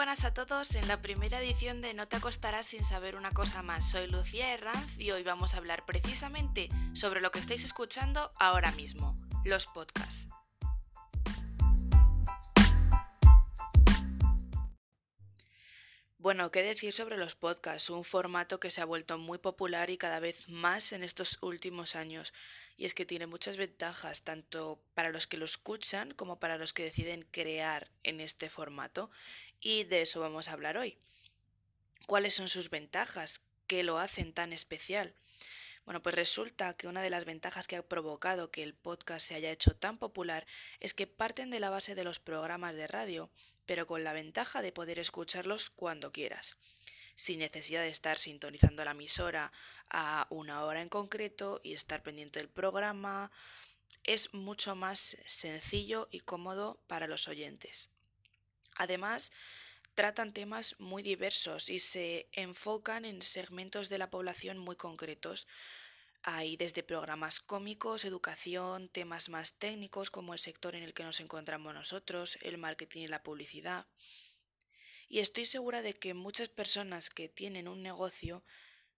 buenas a todos en la primera edición de No te acostarás sin saber una cosa más. Soy Lucía Herranz y hoy vamos a hablar precisamente sobre lo que estáis escuchando ahora mismo, los podcasts. Bueno, ¿qué decir sobre los podcasts? Un formato que se ha vuelto muy popular y cada vez más en estos últimos años. Y es que tiene muchas ventajas, tanto para los que lo escuchan como para los que deciden crear en este formato. Y de eso vamos a hablar hoy. ¿Cuáles son sus ventajas? ¿Qué lo hacen tan especial? Bueno, pues resulta que una de las ventajas que ha provocado que el podcast se haya hecho tan popular es que parten de la base de los programas de radio pero con la ventaja de poder escucharlos cuando quieras, sin necesidad de estar sintonizando la emisora a una hora en concreto y estar pendiente del programa. Es mucho más sencillo y cómodo para los oyentes. Además, tratan temas muy diversos y se enfocan en segmentos de la población muy concretos, hay desde programas cómicos, educación, temas más técnicos como el sector en el que nos encontramos nosotros, el marketing y la publicidad. Y estoy segura de que muchas personas que tienen un negocio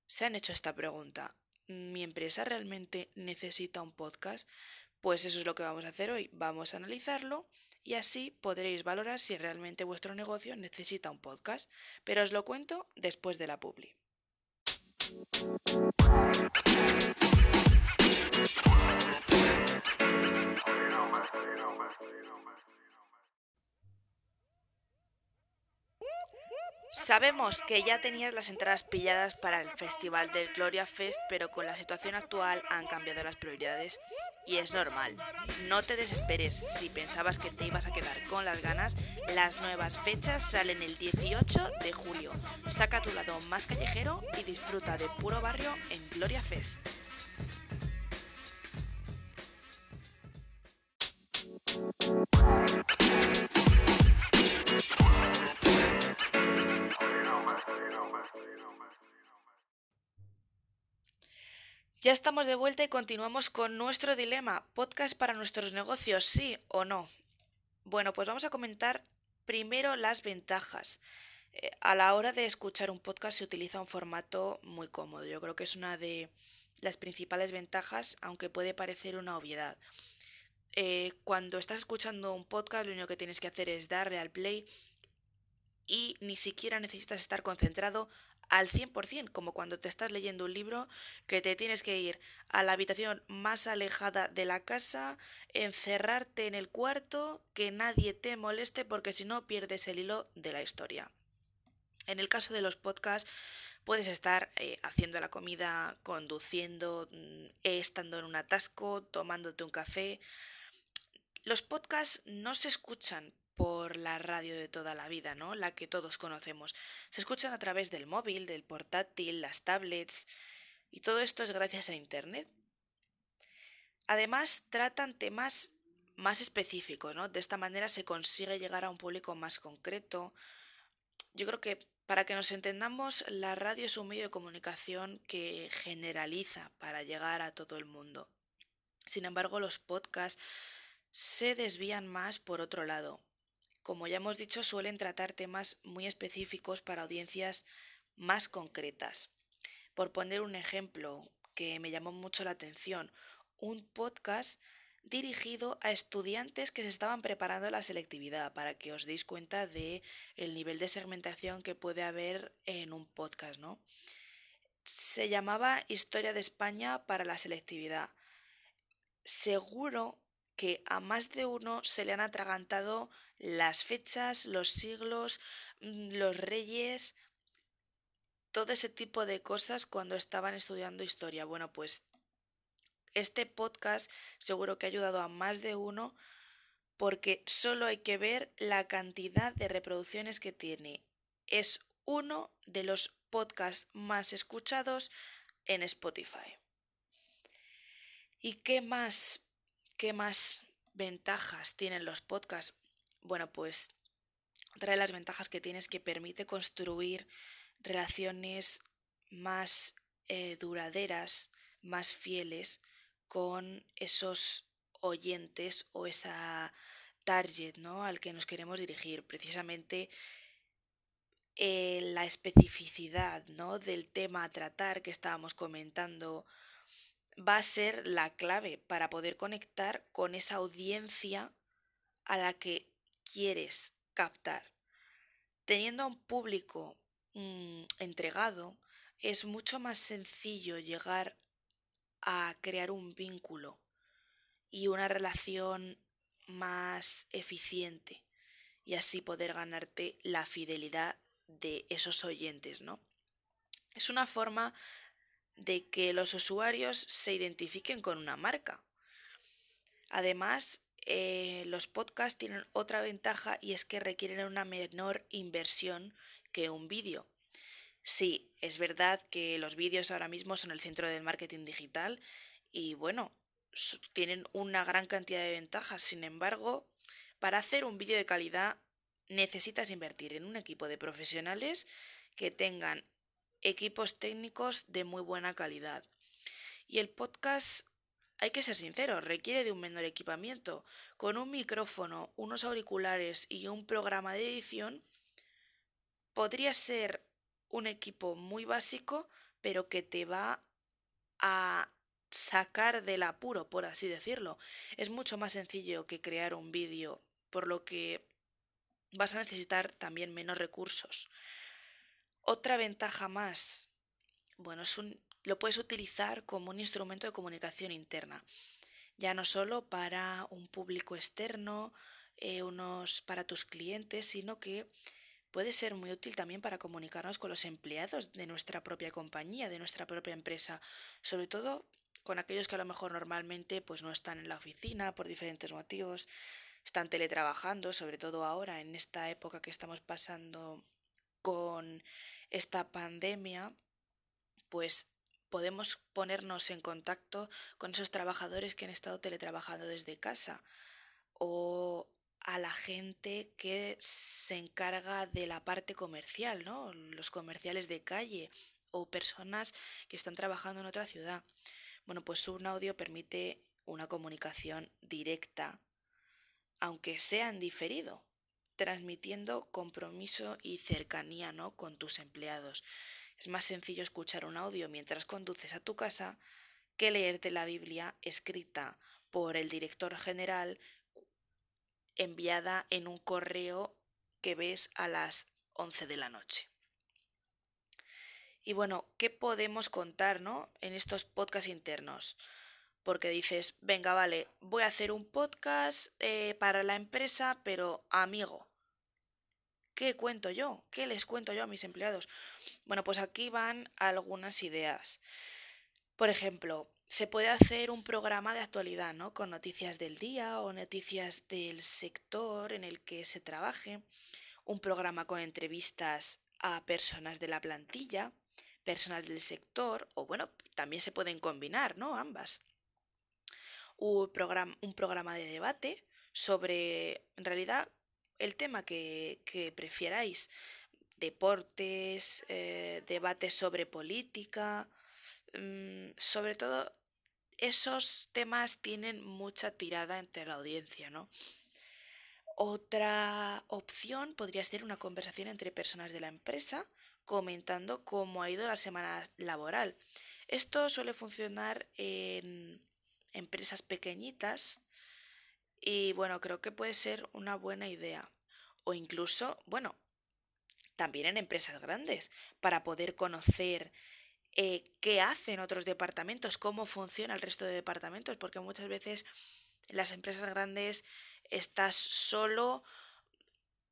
se han hecho esta pregunta. ¿Mi empresa realmente necesita un podcast? Pues eso es lo que vamos a hacer hoy. Vamos a analizarlo y así podréis valorar si realmente vuestro negocio necesita un podcast. Pero os lo cuento después de la publi. Sabemos que ya tenías las entradas pilladas para el festival del Gloria Fest, pero con la situación actual han cambiado las prioridades y es normal. No te desesperes si pensabas que te ibas a quedar con las ganas. Las nuevas fechas salen el 18 de julio. Saca tu lado más callejero y disfruta de puro barrio en Gloria Fest. Ya estamos de vuelta y continuamos con nuestro dilema. ¿Podcast para nuestros negocios, sí o no? Bueno, pues vamos a comentar primero las ventajas. Eh, a la hora de escuchar un podcast se utiliza un formato muy cómodo. Yo creo que es una de las principales ventajas, aunque puede parecer una obviedad. Eh, cuando estás escuchando un podcast, lo único que tienes que hacer es darle al play y ni siquiera necesitas estar concentrado al 100%, como cuando te estás leyendo un libro que te tienes que ir a la habitación más alejada de la casa, encerrarte en el cuarto, que nadie te moleste porque si no pierdes el hilo de la historia. En el caso de los podcasts, puedes estar eh, haciendo la comida, conduciendo, mm, estando en un atasco, tomándote un café. Los podcasts no se escucan por la radio de toda la vida, ¿no? La que todos conocemos. Se escuchan a través del móvil, del portátil, las tablets, y todo esto es gracias a Internet. Además, tratan temas más específicos, ¿no? De esta manera se consigue llegar a un público más concreto. Yo creo que para que nos entendamos, la radio es un medio de comunicación que generaliza para llegar a todo el mundo. Sin embargo, los podcasts se desvían más por otro lado, como ya hemos dicho, suelen tratar temas muy específicos para audiencias más concretas. Por poner un ejemplo que me llamó mucho la atención, un podcast dirigido a estudiantes que se estaban preparando la selectividad para que os deis cuenta de el nivel de segmentación que puede haber en un podcast, ¿no? Se llamaba Historia de España para la selectividad. Seguro que a más de uno se le han atragantado las fechas, los siglos, mm, los reyes, todo ese tipo de cosas cuando estaban estudiando historia. Bueno, pues este podcast seguro que ha ayudado a más de uno porque solo hay que ver la cantidad de reproducciones que tiene. Es uno de los podcasts más escuchados en Spotify. ¿Y qué más? ¿Qué más ventajas tienen los podcasts? Bueno, pues otra de las ventajas que tiene es que permite construir relaciones más eh, duraderas, más fieles con esos oyentes o esa target ¿no? al que nos queremos dirigir. Precisamente eh, la especificidad ¿no? del tema a tratar que estábamos comentando va a ser la clave para poder conectar con esa audiencia a la que quieres captar. Teniendo a un público mm, entregado, es mucho más sencillo llegar a crear un vínculo y una relación más eficiente y así poder ganarte la fidelidad de esos oyentes, ¿no? Es una forma de que los usuarios se identifiquen con una marca. Además, eh, los podcasts tienen otra ventaja y es que requieren una menor inversión que un vídeo. Sí, es verdad que los vídeos ahora mismo son el centro del marketing digital y bueno, tienen una gran cantidad de ventajas. Sin embargo, para hacer un vídeo de calidad necesitas invertir en un equipo de profesionales que tengan equipos técnicos de muy buena calidad. Y el podcast, hay que ser sincero, requiere de un menor equipamiento. Con un micrófono, unos auriculares y un programa de edición, podría ser un equipo muy básico, pero que te va a sacar del apuro, por así decirlo. Es mucho más sencillo que crear un vídeo, por lo que vas a necesitar también menos recursos. Otra ventaja más, bueno, es un, lo puedes utilizar como un instrumento de comunicación interna, ya no solo para un público externo, eh, unos para tus clientes, sino que puede ser muy útil también para comunicarnos con los empleados de nuestra propia compañía, de nuestra propia empresa, sobre todo con aquellos que a lo mejor normalmente pues no están en la oficina por diferentes motivos, están teletrabajando, sobre todo ahora en esta época que estamos pasando con esta pandemia, pues podemos ponernos en contacto con esos trabajadores que han estado teletrabajando desde casa o a la gente que se encarga de la parte comercial, ¿no? Los comerciales de calle o personas que están trabajando en otra ciudad. Bueno, pues un audio permite una comunicación directa, aunque sea en diferido transmitiendo compromiso y cercanía ¿no? con tus empleados. Es más sencillo escuchar un audio mientras conduces a tu casa que leerte la Biblia escrita por el director general enviada en un correo que ves a las 11 de la noche. Y bueno, ¿qué podemos contar ¿no? en estos podcasts internos? Porque dices, venga, vale, voy a hacer un podcast eh, para la empresa, pero amigo. ¿Qué cuento yo? ¿Qué les cuento yo a mis empleados? Bueno, pues aquí van algunas ideas. Por ejemplo, se puede hacer un programa de actualidad, ¿no? Con noticias del día o noticias del sector en el que se trabaje, un programa con entrevistas a personas de la plantilla, personas del sector, o bueno, también se pueden combinar, ¿no? Ambas. Un programa, un programa de debate sobre, en realidad, el tema que, prefieráis, deportes, eh, debates sobre política, mm, sobre todo esos temas tienen mucha tirada entre la audiencia, ¿no? Otra opción podría ser una conversación entre personas de la empresa comentando cómo ha ido la semana laboral. Esto suele funcionar en empresas pequeñitas y bueno, creo que puede ser una buena idea. O incluso, bueno, también en empresas grandes, para poder conocer eh, qué hacen otros departamentos, cómo funciona el resto de departamentos, porque muchas veces las empresas grandes estás solo,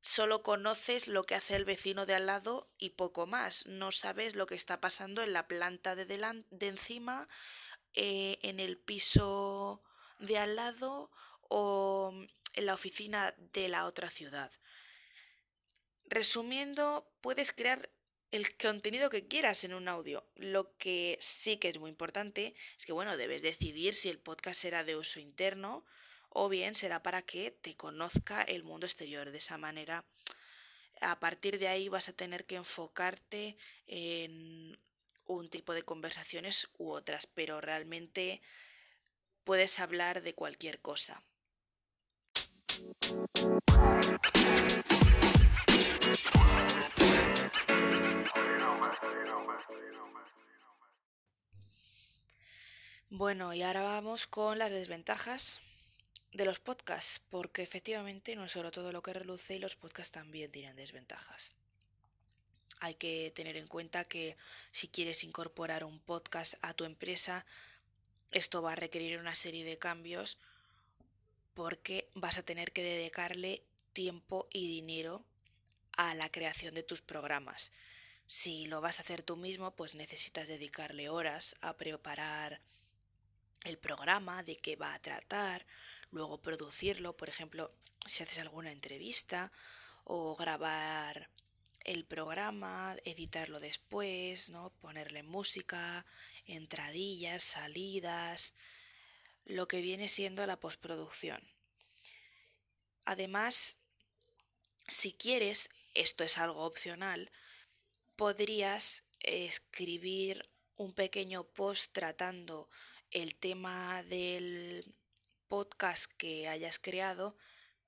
solo conoces lo que hace el vecino de al lado y poco más. No sabes lo que está pasando en la planta de, de encima, eh, en el piso de al lado o en la oficina de la otra ciudad. Resumiendo, puedes crear el contenido que quieras en un audio. Lo que sí que es muy importante es que, bueno, debes decidir si el podcast será de uso interno o bien será para que te conozca el mundo exterior. De esa manera, a partir de ahí vas a tener que enfocarte en un tipo de conversaciones u otras, pero realmente puedes hablar de cualquier cosa. Bueno, y ahora vamos con las desventajas de los podcasts, porque efectivamente no es solo todo lo que reluce y los podcasts también tienen desventajas. Hay que tener en cuenta que si quieres incorporar un podcast a tu empresa, esto va a requerir una serie de cambios porque vas a tener que dedicarle tiempo y dinero a la creación de tus programas. Si lo vas a hacer tú mismo, pues necesitas dedicarle horas a preparar el programa, de qué va a tratar, luego producirlo, por ejemplo, si haces alguna entrevista o grabar el programa, editarlo después, ¿no? Ponerle música, entradillas, salidas, lo que viene siendo la postproducción. Además, si quieres, esto es algo opcional, podrías escribir un pequeño post tratando el tema del podcast que hayas creado,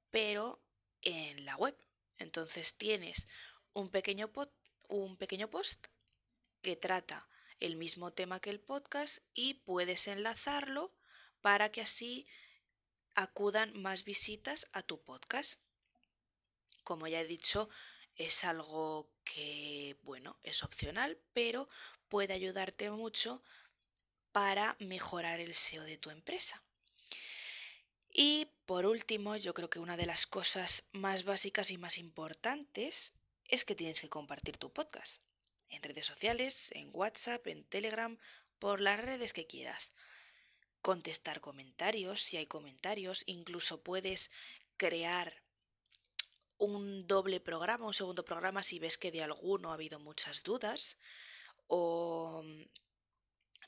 pero en la web. Entonces tienes un pequeño, un pequeño post que trata el mismo tema que el podcast y puedes enlazarlo para que así acudan más visitas a tu podcast. Como ya he dicho, es algo que, bueno, es opcional, pero puede ayudarte mucho para mejorar el SEO de tu empresa. Y por último, yo creo que una de las cosas más básicas y más importantes es que tienes que compartir tu podcast en redes sociales, en WhatsApp, en Telegram, por las redes que quieras. Contestar comentarios, si hay comentarios, incluso puedes crear un doble programa, un segundo programa si ves que de alguno ha habido muchas dudas o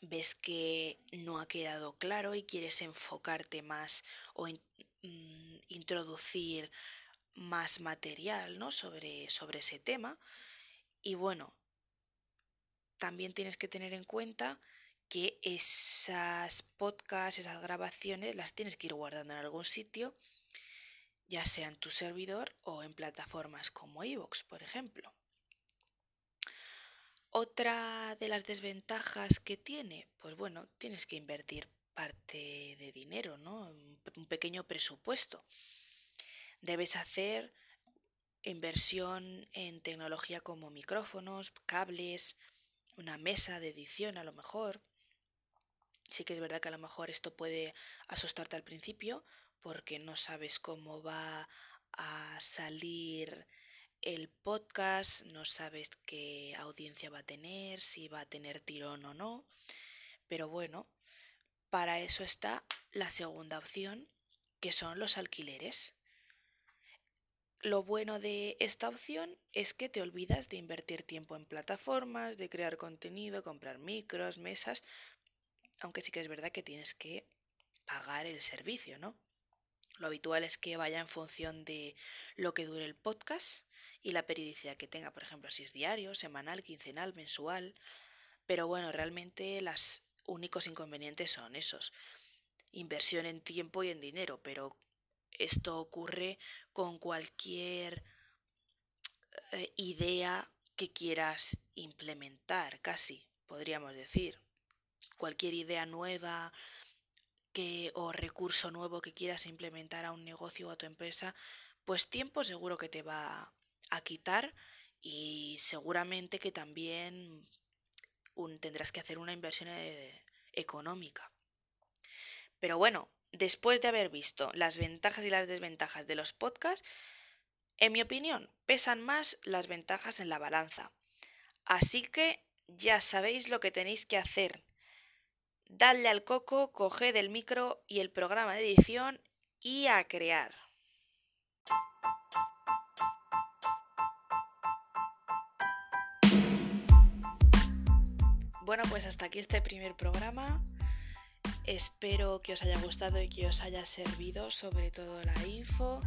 ves que no ha quedado claro y quieres enfocarte más o mm, introducir más material ¿no? sobre, sobre ese tema. Y bueno, también tienes que tener en cuenta que esas podcasts, esas grabaciones, las tienes que ir guardando en algún sitio, ya sea en tu servidor o en plataformas como iVoox, por ejemplo. Otra de las desventajas que tiene, pues bueno, tienes que invertir parte de dinero, ¿no? Un pequeño presupuesto. Debes hacer inversión en tecnología como micrófonos, cables, una mesa de edición a lo mejor. Sí que es verdad que a lo mejor esto puede asustarte al principio porque no sabes cómo va a salir el podcast, no sabes qué audiencia va a tener, si va a tener tirón o no. Pero bueno, para eso está la segunda opción, que son los alquileres. Lo bueno de esta opción es que te olvidas de invertir tiempo en plataformas, de crear contenido, comprar micros, mesas, aunque sí que es verdad que tienes que pagar el servicio, ¿no? Lo habitual es que vaya en función de lo que dure el podcast y la periodicidad que tenga, por ejemplo, si es diario, semanal, quincenal, mensual. Pero bueno, realmente los únicos inconvenientes son esos. Inversión en tiempo y en dinero, pero esto ocurre con cualquier eh, idea que quieras implementar, casi, podríamos decir. Cualquier idea nueva que, o recurso nuevo que quieras implementar a un negocio o a tu empresa, pues tiempo seguro que te va a quitar y seguramente que también tendrás que hacer una inversión eh, económica. Pero bueno, después de haber visto las ventajas y las desventajas de los podcasts, en mi opinión, pesan más las ventajas en la balanza. Así que ya sabéis lo que tenéis que hacer. Dadle al coco, coged el micro y el programa de edición y a crear. Bueno, pues hasta aquí este primer programa. Espero que os haya gustado y que os haya servido sobre todo la info.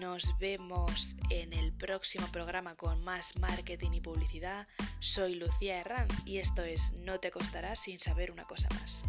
Nos vemos en el próximo programa con más marketing y publicidad. Soy Lucía Herrán y esto es No te costará sin saber una cosa más.